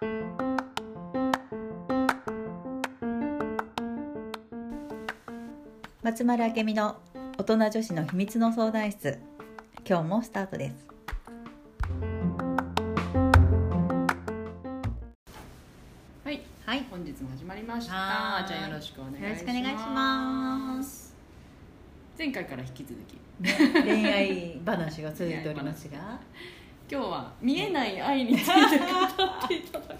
松丸明美の大人女子の秘密の相談室。今日もスタートです。はい、はい。本日も始まりました。じゃあよろしくお願いします。よろしくお願いします。前回から引き続き、恋愛話が続いておりますが 今日は見えない愛について語っていただこ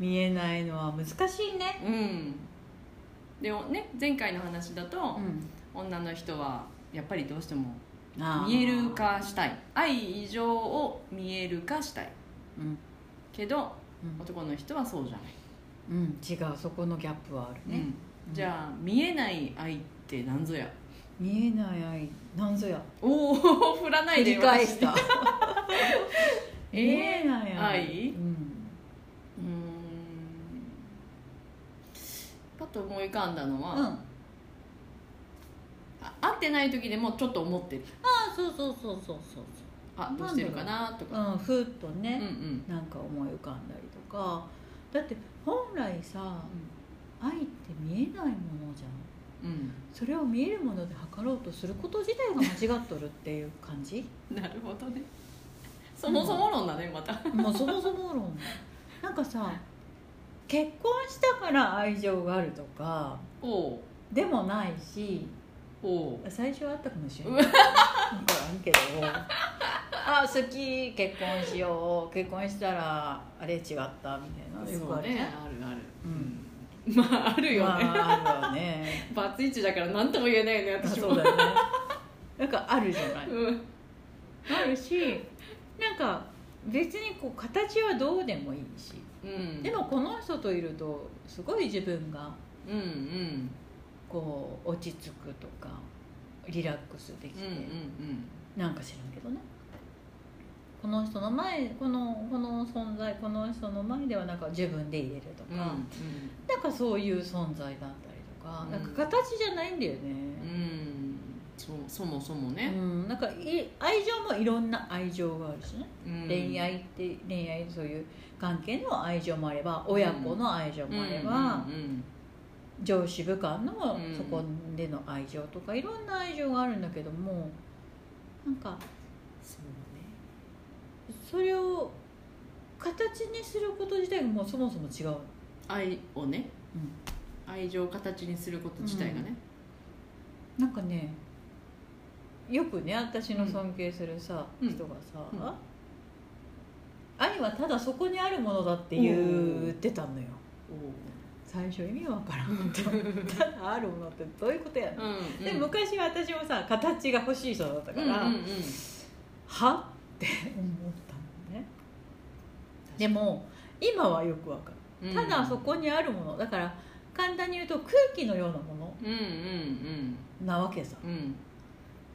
見えないのは難しいねう。うん。でもね、前回の話だと、ん女の人はやっぱりどうしても見える化したい、愛以上を見える化したい。うんけどうん男の人はそうじゃない。うん違うそこのギャップはあるね、うんじゃあ見えない愛って何ぞや？見えない愛なんぞや？おお、振らないで繰り返した。えー見えない愛愛？うん。うーん。パッと思い浮かんだのは、うん、ああ会ってない時でもちょっと思ってる。あそうそうそうそうそうあどうしてるかなとか。う。んふっとうんね、うん。なんか思い浮かんだりとか。だって本来さ愛って見えないものじゃんうんそれを見えるもので測ろうとすること自体が間違っとるっていう感じ？なるほどね。そもそも論だねまた。もうそもそも論。なんかさ結婚したから愛情があるとかでもないし最初はあったかもしれない。分からんけど。あ好き結婚しよう。結婚したらあれ違ったみたいな。ようあるねねあるある。うんまああるよね、まあ、あるよね。バツイチだから何とも言えないよねあ私も。そうだよね。なんかあるじゃない。うん。あるしなんか別にこう形はどうでもいいし。うん。でもこの人といるとすごい自分がうんうん。こう落ち着くとかリラックスできて、うんうん。なんか知らんけどねこの人の前このこの存在この人の前ではなんか自分で入れるとうんか、なんかそういう存在だったりとか、うん。なんか形じゃないんだよね、うん。うんそうそもそもね、うん、なんかい愛情もいろんな愛情があるしね、うん。恋愛って恋愛そういう関係の愛情もあれば親子の愛情もあれば、うん。上司部下のうんそこでの愛情とかいろんな愛情があるんだけどもなんかそうそれを形にすること自体がもうそもそも違う、ね愛をね。うん、愛情を形にすること自体がね、なんかねよくね私の尊敬するさ、うん。人がさ、うん。愛はただそこにあるものだって言ってたのよ。最初意味わからん。とただあるものってどういうことやねん、うん。で昔私もさ形が欲しい人だったから、は？って思でも今はよくわかる。ただそこにあるもの。だから簡単に言うと空気のようなもうんうんのなわけさ。うん。うん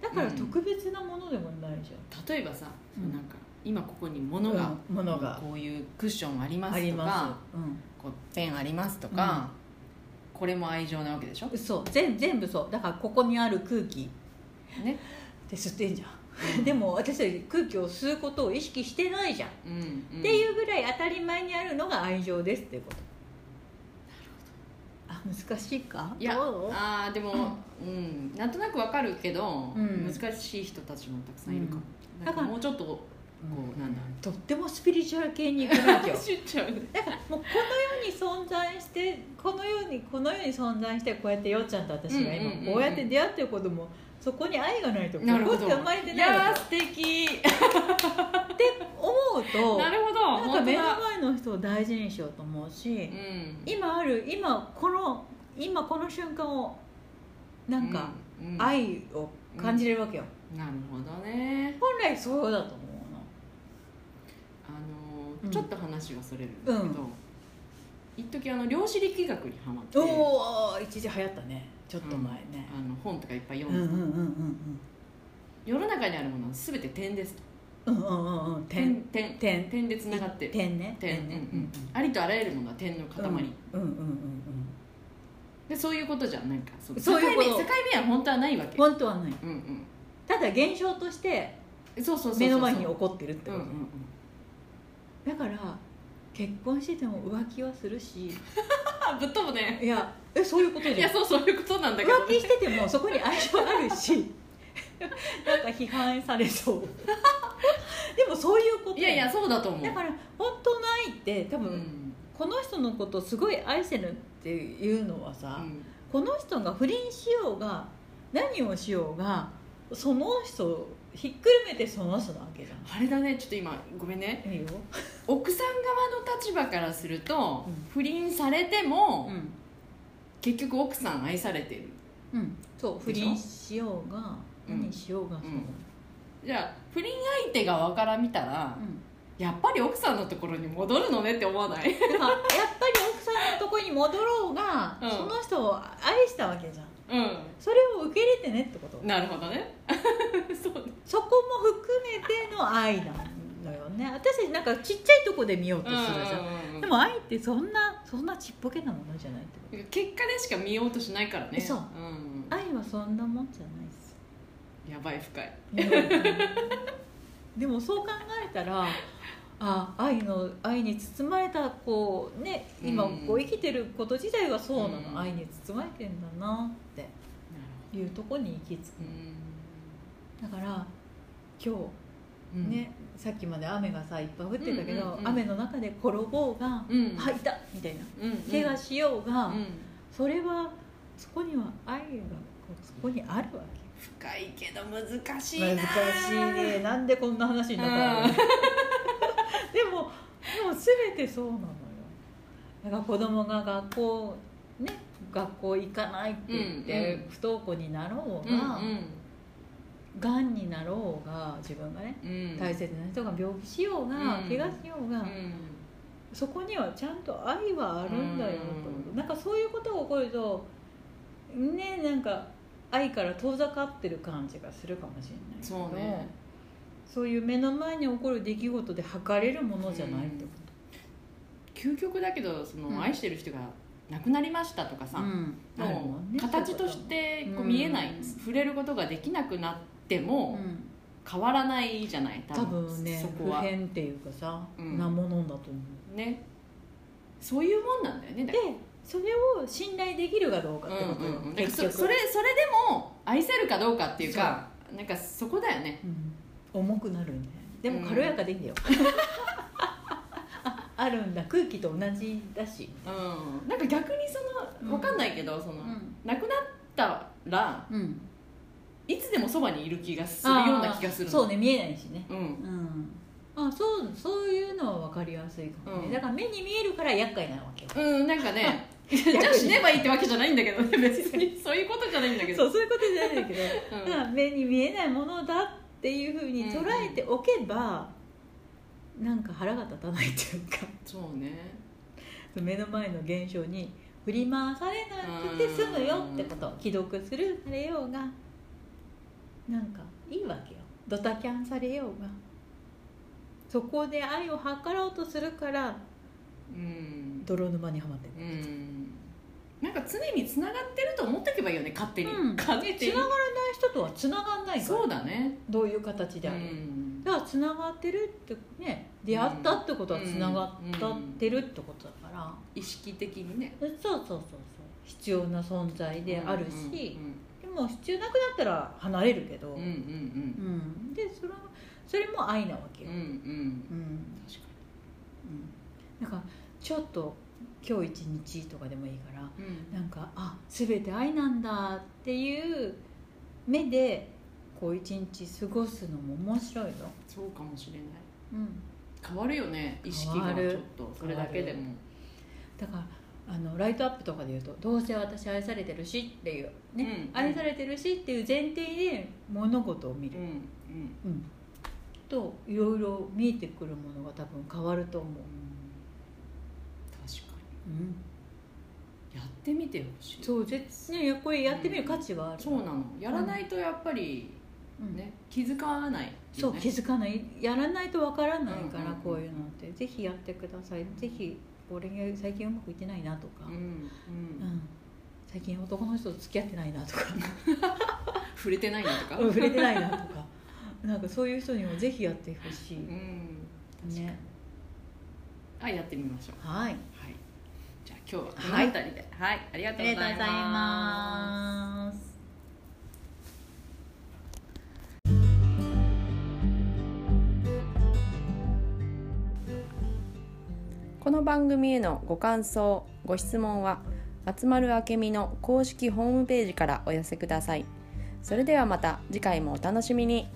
だから特別なものでもないじ例えばさ、うん。なんか今ここに物が、うん物が。こういうクッションありゃんますとかあります、うん。こうペンありますとか、これも愛情なわけでしょ？そう。全全部そう。だからここにある空気ね、って吸ってんじゃんでも私たち空気を吸うことを意識してないじゃん、うんうん、っていうぐらい当たり前にあるのが愛情ですっていうことあ難しいか？いやあーでも、うん、なんとなくわかるけど、うん。難しい人たちもたくさんいるかも、うん。なんかもうちょっとこうん。うなんだとってもスピリチュアル系に行くわけよ知っちゃだからもうこの世に存在してこの世にこの世に存在してこうやってよっちゃんと私がうんうんうんうん。今こうやって出会ってることもそこに愛がないとこなるほど。こって生まれていないわやー素敵。けって思うと なるほど。なんか目の前の人を大事にしようと思うし、うん。今ある今この今この瞬間をなんかうんうん。愛を感じれるわけよ、なるほどね。本来そうだと思うあのーうん。ちょっと話がそれるんだけど、うん。一時あの量子力学にハマって。のおお一時流行ったねちょっと前ね、あの本とかいっぱいうん、読うんうんんで、うん。世の中にあるものは全て点ですと。うんうんうんうん。うん点点点。点でつながってる。点ね。点。ね。うんうんありとあらゆるものは点の塊、うんうんうんうんでそういうことじゃんなんか。そそういうこと。境目は本当はないわけ。本当はない。うんうん。ただ現象として目の前に起こってるってうんこと、うんうんだから結婚してても浮気はするし。あ ぶっ飛ぶね。いやえそういうことじゃん。いやそうそういうことなんだけど、浮気しててもそこに愛情あるし。なんか批判されそう。でもそういうこと。いやいやそうだと思う。だから本当の愛って多分、うん。この人のことをすごい愛してるっていうのはさ、うん。この人が不倫しようが何をしようがその人をひっくるめてその人なわけじゃん。あれだねちょっと今ごめんね。いいよ、奥さん側の立場からすると、うん。不倫されても、ん結局奥さん愛されてる。うん、そう不倫しようがうん。何しようがそう、うん。じゃあ不倫相手側から見たら、やっぱり奥さんのところに戻るのねって思わない？やっぱり奥さんのとこに戻ろうが、うん。その人を愛したわけじゃん。うそれを受け入れてねってこと。んなるほどね。そうそこも含めての愛なのよね。私なんかちっちゃいとこで見ようとするじゃん、うんうんうん。でも愛ってそんなそんなちっぽけなものじゃないってこと？結果でしか見ようとしないからね。そううん、愛はそんなもんじゃないです。やばい深い。でもそう考えたらあ愛の愛に包まれたこうね今うん。こう生きてること自体がそうなの、うん。愛に包まれてんだなって。いうとこに行き着くうん。だから今うん日ね、さっきまで雨がさいっぱい降ってたけど、うんうんうん雨の中で転ぼうが、うん。あいたみたいな。うん怪我しようが、うん。それはそこには愛がそこにあるわけ。深いけど難しいな。難しいね。なんでこんな話になったの？うん。でもでも全てそうなのよ。だから子供が学校ね学校行かないって言って、うんうん。不登校になろううんが、がんになろうが自分がねうん。うん大切な人が病気しようが、うん。怪我しようが、うん。そこにはちゃんと愛はあるんだよと、う。ん。なんかそういうことが起こるとねなんか愛から遠ざかってる感じがするかもしれないけどそうね。そういう目の前に起こる出来事で測れるものじゃないってこ究極だけどその、うん。愛してる人が亡くなりましたとかと、さ、うん。もう形としてこううん。見えない、触れることができなくなってもうん。変わらないじゃない？多分。ね普そこは。遍っていうかさ、うん。なものだと思う。ね。そういうもんなんだよねだでそれを信頼できるかどうかってことよ、うそそれそれでも愛せるかどうかっていうかなんかそこだよね。うん。重くなるんだよでも軽やかでいいんだよ、あ あるんだ。空気と同じだし、うん。なんか逆にその分かんないけど、そのん。亡くなったらうん、いつでもそばにいる気がするような気がするの。そうね見えないしね。うん。うん。あそうそういうのは分かりやすいかも。ね、うんだから目に見えるから厄介なわけよ。うんなんかね。じゃあ死ねばいいってわけじゃないんだけど ね別に。そういうことじゃないんだけど。そうそういうことじゃないんだけど、うん。だから目に見えないものだっていうふうに捉えておけば、なんか腹が立たないっていうか。そうね。目の前の現象に振り回されなくて済むよってこと。既読するされようがなんかいいわけよ。ドタキャンされようが。そこで愛を図ろうとするからうん。泥沼にはまってる。うん。なんか常につながってると思っておけばいいよね勝手に、うん。勝手に。つながらない人とはつながんないから。そうだね。どういう形であれ、うん。だからつながってるってね出会ったってことはつながったってるってことだから、意識的にねそうそうそうそう必要な存在であるし、うん。でも必要なくなったら離れるけど、うんうんうん。うん。でそれはそれも愛なわけよ、うんうん。うんうん。確かだからちょっと今日一日とかでもいいからにうん。なんかあ全て愛なんだっていう目でこう一日過ごすのも面白いの、そうかもしれない。うん、変わるよね意識が変ちょっと。それだけでも。だからあのライトアップとかで言うとどうせ私愛されてるしっていうね、うん愛されてるしっていう前提で物事を見る、うんうん。うん。といろいろ見えてくるものが多分変わると思う、確かうん、にやってみてほしい。そう絶ねこれやってみる価値はある、そうなの。やらないとやっぱりうん。ね気づかないよね。そう気づかない。やらないとわからないから、こういうのって。ぜひやってください。ぜひ俺が最近うまくいってないなとか、うんううん。ん最近男の人と付き合ってないなとか。触れてないのとか？うん触れてないなとか。なんかそういう人にもぜひやってほしい、うん。ね。あやってみましょう。はい。はい。じゃあ今日はこの辺りで。はい、ありがあとうございりがとうございますこの番組へのご感想ご質問は集まるあけみの公式ホームページからお寄せください。それではまた次回もお楽しみに。